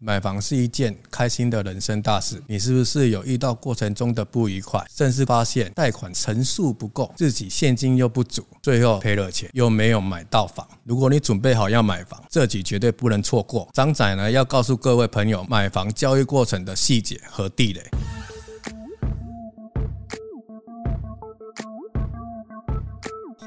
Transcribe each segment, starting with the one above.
买房是一件开心的人生大事，你是不是有遇到过程中的不愉快，甚至发现贷款成数不够，自己现金又不足，最后赔了钱又没有买到房？如果你准备好要买房，这集绝对不能错过。张仔呢要告诉各位朋友买房交易过程的细节和地雷。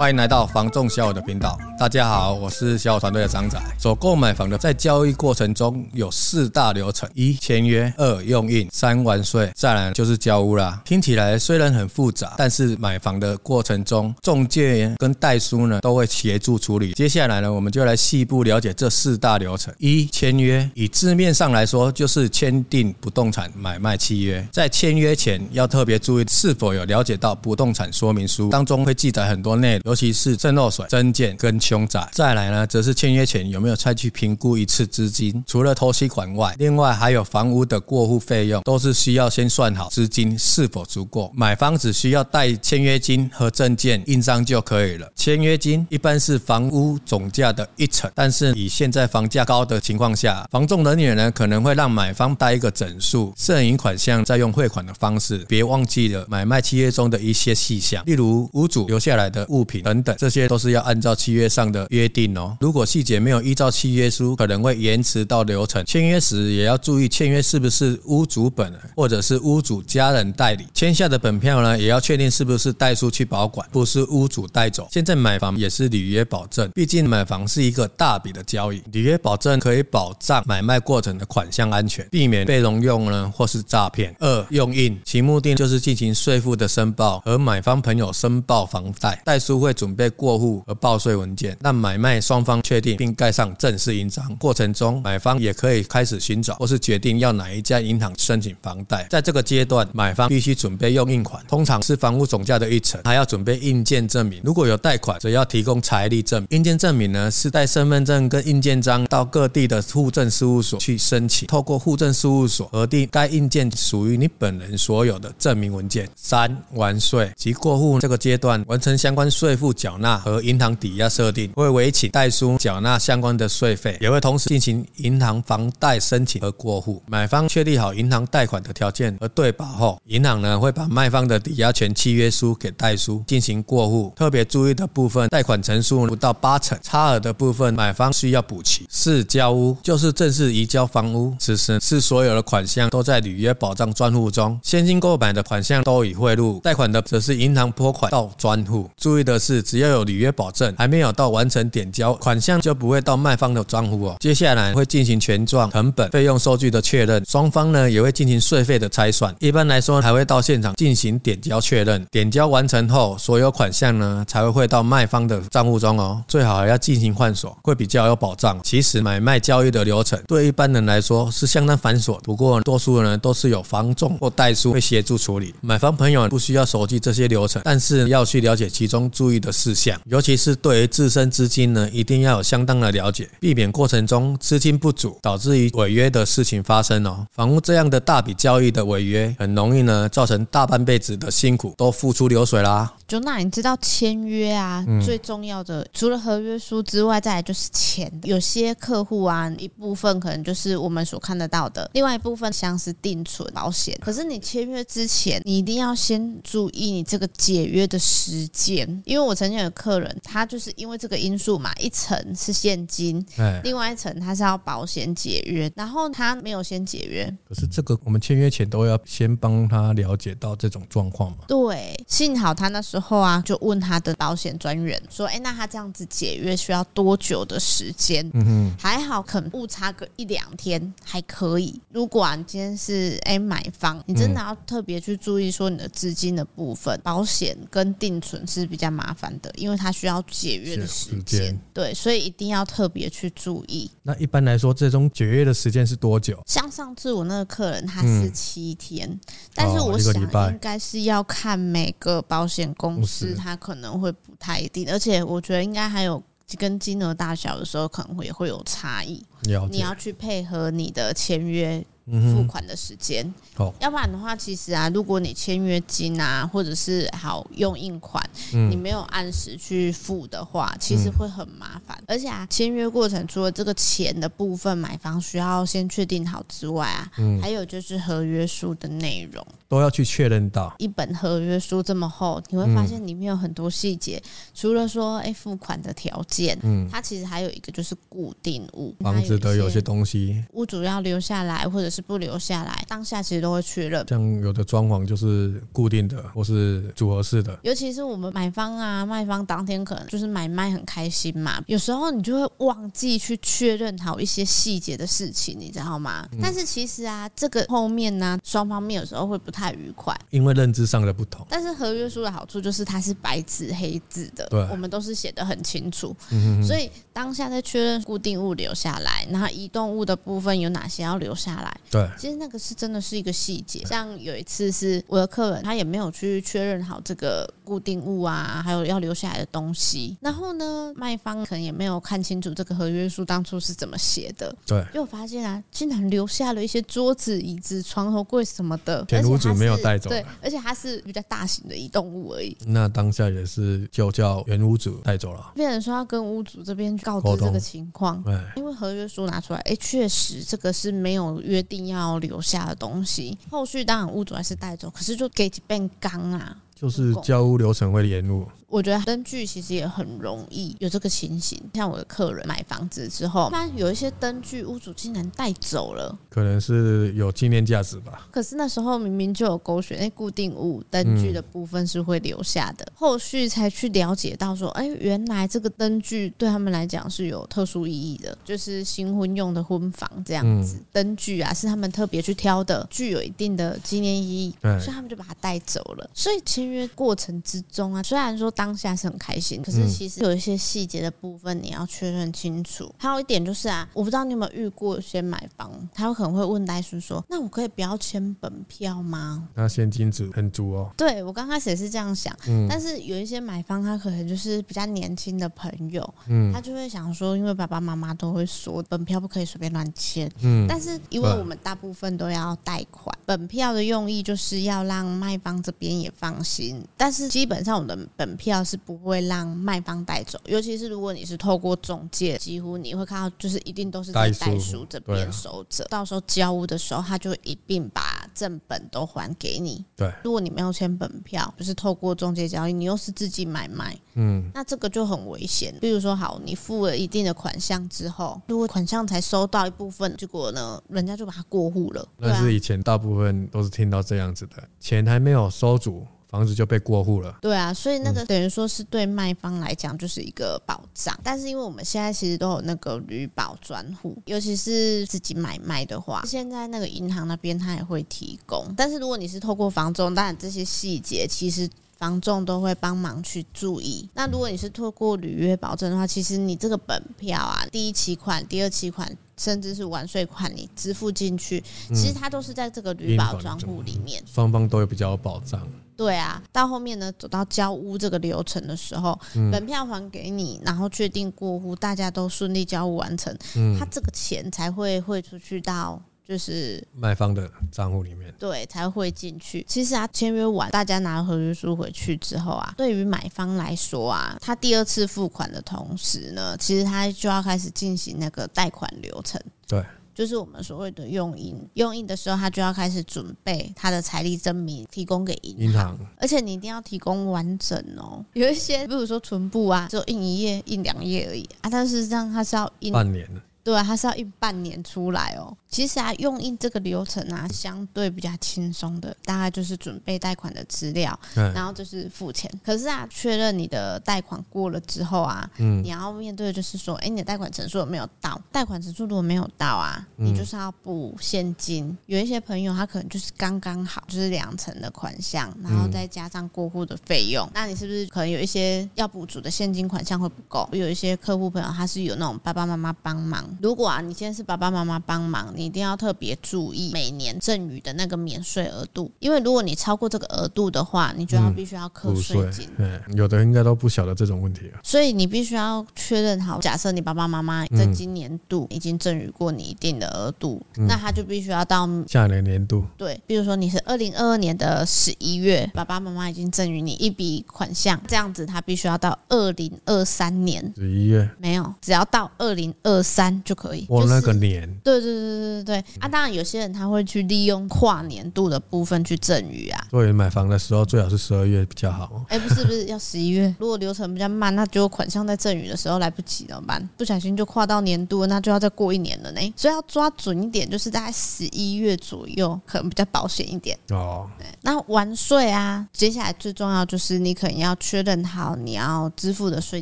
欢迎来到房仲小友的频道。大家好，我是小友团队的张仔。所购买房的，在交易过程中有四大流程：一、签约；二、用印；三、完税；再来就是交屋啦。听起来虽然很复杂，但是买房的过程中，中介跟代书呢都会协助处理。接下来呢，我们就来细部了解这四大流程。一、签约，以字面上来说，就是签订不动产买卖契约。在签约前，要特别注意是否有了解到不动产说明书当中会记载很多内容。尤其是渗漏水、增建跟凶宅。再来呢，则是签约前有没有再去评估一次资金？除了头期款外，另外还有房屋的过户费用，都是需要先算好资金是否足够。买方只需要带签约金和证件印章就可以了。签约金一般是房屋总价的一成，但是以现在房价高的情况下，房仲人员呢可能会让买方带一个整数，剩余款项再用汇款的方式。别忘记了买卖契约中的一些细项，例如屋主留下来的物品品。等等，这些都是要按照契约上的约定哦。如果细节没有依照契约书，可能会延迟到流程。签约时也要注意签约是不是屋主本人或者是屋主家人代理。签下的本票呢，也要确定是不是代书去保管，不是屋主带走。现在买房也是履约保证，毕竟买房是一个大笔的交易，履约保证可以保障买卖过程的款项安全，避免被挪用呢或是诈骗。二、用印，其目的就是进行税负的申报和买方朋友申报房贷，代书会。准备过户和报税文件，让买卖双方确定并盖上正式印章。过程中，买方也可以开始寻找或是决定要哪一家银行申请房贷。在这个阶段，买方必须准备用印款，通常是房屋总价的一成，还要准备印鉴证明。如果有贷款，则要提供财力证明。印鉴证明呢，是带身份证跟印鉴章到各地的户政事务所去申请，透过户政事务所核定该印鉴属于你本人所有的证明文件。三、完税及过户这个阶段，完成相关税税负缴纳和银行抵押设定，会委请代书缴纳相关的税费，也会同时进行银行房贷申请和过户。买方确立好银行贷款的条件和对保后，银行呢会把卖方的抵押权契约书给代书进行过户。特别注意的部分，贷款成数不到八成，差额的部分买方需要补齐。四、交屋就是正式移交房屋，此时是所有的款项都在履约保障专户中，现金购买的款项都已汇入，贷款的则是银行拨款到专户。注意的是。只要有履约保证，还没有到完成点交，款项就不会到卖方的账户哦。接下来会进行权状、成本、费用收据的确认，双方呢也会进行税费的拆算。一般来说，还会到现场进行点交确认。点交完成后，所有款项呢才会汇到卖方的账户中哦。最好还要进行换锁，会比较有保障。其实买卖交易的流程对一般人来说是相当繁琐，不过多数人都是有房仲或代书会协助处理。买方朋友不需要熟记这些流程，但是要去了解其中注意的事项，尤其是对于自身资金呢，一定要有相当的了解，避免过程中资金不足，导致于违约的事情发生哦。房屋这样的大笔交易的违约，很容易呢造成大半辈子的辛苦都付出流水啦。就那你知道签约啊，最重要的除了合约书之外，再来就是钱。有些客户啊，一部分可能就是我们所看得到的，另外一部分像是定存、保险。可是你签约之前，你一定要先注意你这个解约的时间，因为我曾经有客人，他就是因为这个因素嘛，一层是现金，另外一层他是要保险解约，然后他没有先解约。可是这个我们签约前都要先帮他了解到这种状况嘛？对，幸好他那时候啊，就问他的保险专员说：“哎，那他这样子解约需要多久的时间？”嗯哼，还好，可能误差个一两天还可以。如果啊，你今天是哎买方，你真的要特别去注意说你的资金的部分，保险跟定存是比较麻烦的，因为它需要解约的时间，对，所以一定要特别去注意。那一般来说，这种解约的时间是多久？像上次我那个客人，他是七天，嗯、但是我想应该是要看每个保险公司，他可能会不太一定，而且我觉得应该还有跟金额大小的时候，可能会也会有差异。你要去配合你的签约付款的时间。哦，要不然的话，其实啊，如果你签约金啊，或者是好用印款，你没有按时去付的话，其实会很麻烦。而且啊，签约过程除了这个钱的部分，买方需要先确定好之外啊，还有就是合约书的内容。都要去确认到。一本合约书这么厚，你会发现里面有很多细节，除了说哎付款的条件，嗯，它其实还有一个就是固定物，房子的有些东西，屋主要留下来或者是不留下来，当下其实都会确认。像有的装潢就是固定的，或是组合式的。尤其是我们买方啊、卖方当天可能就是买卖很开心嘛，有时候你就会忘记去确认好一些细节的事情，你知道吗？嗯、但是其实啊，这个后面呢、啊，双方面有时候会不太愉快，因为认知上的不同。但是合约书的好处就是它是白纸黑字的，对，我们都是写的很清楚，嗯、所以当下在确认固定物留下来，然后移动物的部分有哪些要留下来，对，其实那个是真的是一个细节。像有一次是我的客人，他也没有去确认好这个固定物啊，还有要留下来的东西，然后呢，卖方可能也没有看清楚这个合约书当初是怎么写的，对，就发现啊，竟然留下了一些桌子、椅子、床头柜什么的，前屋主没有带走，对，而且它是比较大型的移动物而已。那当下也是就叫原屋主带走了，变成说要跟屋主这边告知这个情况，对，因为合约书拿出来，哎，确实这个是没有约定要留下的东西，后续当然物主还是带走，可是就给几遍缸啊，就是交屋流程会延误。我觉得灯具其实也很容易有这个情形，像我的客人买房子之后，那有一些灯具屋主竟然带走了，可能是有纪念价值吧。可是那时候明明就有勾选，那固定物灯具的部分是会留下的，嗯、后续才去了解到说，哎，原来这个灯具对他们来讲是有特殊意义的，就是新婚用的婚房这样子，灯、嗯、具啊是他们特别去挑的，具有一定的纪念意义，对。所以他们就把它带走了。所以签约过程之中啊，虽然说。当下是很开心，可是其实有一些细节的部分你要确认清楚。还有一点就是啊，我不知道你有没有遇过一些买房，他有可能会问代叔说：“那我可以不要签本票吗？”那现金值很足哦。对，我刚开始也是这样想，嗯，但是有一些买方他可能就是比较年轻的朋友，嗯，他就会想说，因为爸爸妈妈都会说本票不可以随便乱签，嗯，但是因为我们大部分都要贷款，本票的用意就是要让卖方这边也放心，但是基本上我们的本票。是不会让卖方带走，尤其是如果你是透过中介，几乎你会看到，就是一定都是在代书这边收着。到时候交屋的时候，他就一并把正本都还给你。对，如果你没有签本票，就是透过中介交易，你又是自己买卖，嗯，那这个就很危险。比如说，好，你付了一定的款项之后，如果款项才收到一部分，结果呢，人家就把它过户了。但是以前大部分都是听到这样子的，钱还没有收足。房子就被过户了，对啊，所以那个等于说是对卖方来讲就是一个保障，但是因为我们现在其实都有那个履保专户，尤其是自己买卖的话，现在那个银行那边他也会提供，但是如果你是透过房仲，当然这些细节其实房仲都会帮忙去注意。那如果你是透过履约保证的话，其实你这个本票啊，第一期款、第二期款。甚至是完税款，你支付进去，其实它都是在这个旅保专户里面，双方都有比较有保障。对啊，到后面呢，走到交屋这个流程的时候，嗯、本票还给你，然后确定过户，大家都顺利交屋完成，嗯，它这个钱才会汇出去到。就是卖方的账户里面，对，才会进去。其实啊，签约完，大家拿了合约书回去之后啊，对于买方来说啊，他第二次付款的同时呢，其实他就要开始进行那个贷款流程。对，就是我们所谓的用印。用印的时候，他就要开始准备他的财力证明，提供给银行。银行，而且你一定要提供完整哦。有一些，比如说存簿啊，只有印一页、印两页而已啊，但是这样他是要印半年。对啊，他是要印半年出来哦。其实啊，用印这个流程啊，相对比较轻松的，大概就是准备贷款的资料，嗯、然后就是付钱。可是啊，确认你的贷款过了之后啊，嗯，你要面对的就是说，哎，你的贷款成数有没有到？贷款成数如果没有到啊，你就是要补现金。嗯、有一些朋友他可能就是刚刚好，就是两成的款项，然后再加上过户的费用，嗯、那你是不是可能有一些要补足的现金款项会不够？有一些客户朋友他是有那种爸爸妈妈帮忙。如果啊，你今天是爸爸妈妈帮忙，你一定要特别注意每年赠与的那个免税额度，因为如果你超过这个额度的话，你就要必须要课税金。对、嗯，有的应该都不晓得这种问题啊。所以你必须要确认好，假设你爸爸妈妈在今年度已经赠与过你一定的额度，嗯、那他就必须要到下年年度。对，比如说你是二零二二年的十一月，爸爸妈妈已经赠与你一笔款项，这样子他必须要到二零二三年十一月，没有，只要到二零二三就可以。我那个年，对对对对对对啊！当然有些人他会去利用跨年度的部分去赠与啊。所以买房的时候最好是十二月比较好。哎，不是不是，要十一月。如果流程比较慢，那就款项在赠与的时候来不及怎么办？不小心就跨到年度，那就要再过一年了呢。所以要抓准一点，就是在十一月左右，可能比较保险一点哦。对，那完税啊，接下来最重要就是你可能要确认好你要支付的税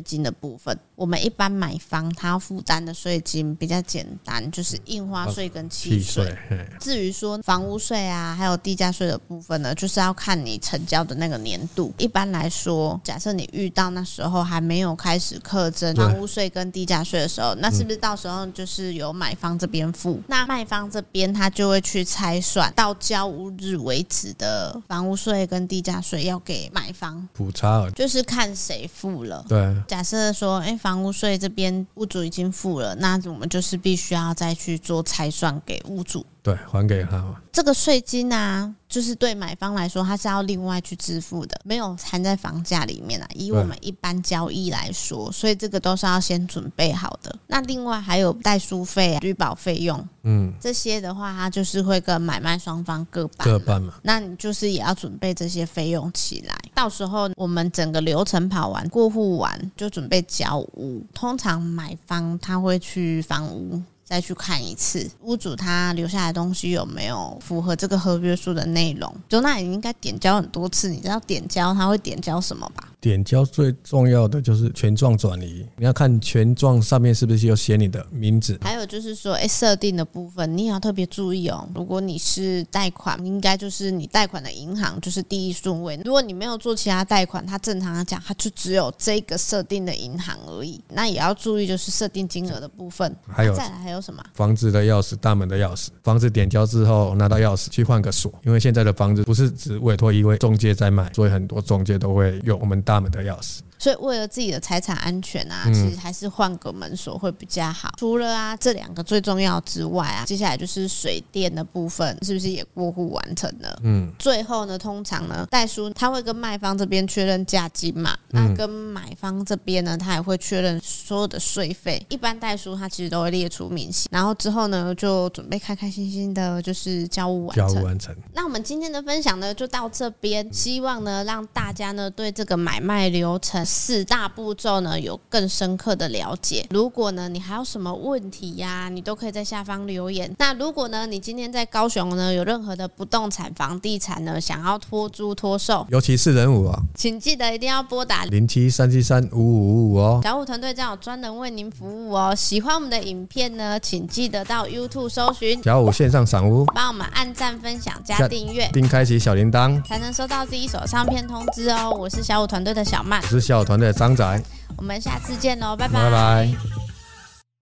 金的部分。我们一般买房，它要负担的税金比较简单，就是印花税跟契税。至于说房屋税啊，还有地价税的部分呢，就是要看你成交的那个年度。一般来说，假设你遇到那时候还没有开始课征房屋税跟地价税的时候，那是不是到时候就是由买方这边付？那卖方这边他就会去拆算到交屋日为止的房屋税跟地价税要给买方补差，就是看谁付了。对，假设说，哎，房房屋税这边屋主已经付了，那我们们就是必须要再去做拆算给屋主。对，还给他。这个税金啊，就是对买方来说，他是要另外去支付的，没有含在房价里面啊。以我们一般交易来说，所以这个都是要先准备好的。那另外还有代书费、啊、居保费用，嗯，这些的话，它就是会跟买卖双方各半各半嘛。那你就是也要准备这些费用起来，到时候我们整个流程跑完、过户完，就准备交屋。通常买方他会去房屋。再去看一次屋主他留下来的东西有没有符合这个合约书的内容，就那你应该点交很多次，你知道点交他会点交什么吧？点交最重要的就是权状转移，你要看权状上面是不是有写你的名字。还有就是说，哎，设定的部分你也要特别注意哦。如果你是贷款，应该就是你贷款的银行就是第一顺位。如果你没有做其他贷款，它正常来讲，它就只有这个设定的银行而已。那也要注意，就是设定金额的部分。还有再来还有什么？房子的钥匙、大门的钥匙。房子点交之后拿到钥匙去换个锁，因为现在的房子不是只委托一位中介在卖，所以很多中介都会用我们大门的钥匙。所以为了自己的财产安全啊，其实还是换个门锁会比较好。除了啊这两个最重要之外啊，接下来就是水电的部分，是不是也过户完成了？嗯。最后呢，通常呢，代书他会跟卖方这边确认价金嘛，那跟买方这边呢，他也会确认所有的税费。一般代书他其实都会列出明细，然后之后呢，就准备开开心心的，就是交屋完成。交屋完成。那我们今天的分享呢，就到这边，希望呢让大家呢对这个买卖流程。四大步骤呢，有更深刻的了解。如果呢，你还有什么问题呀、啊，你都可以在下方留言。那如果呢，你今天在高雄呢，有任何的不动产、房地产呢，想要托租托售，尤其是人五啊，请记得一定要拨打零七三七三五五五五哦。小五团队将有专人为您服务哦。喜欢我们的影片呢，请记得到 YouTube 搜寻小五线上赏屋，帮我们按赞、分享、加订阅，并开启小铃铛，才能收到第一手上片通知哦。我是小五团队的小曼，我是小武团队张仔，我们下次见喽，拜拜。拜拜。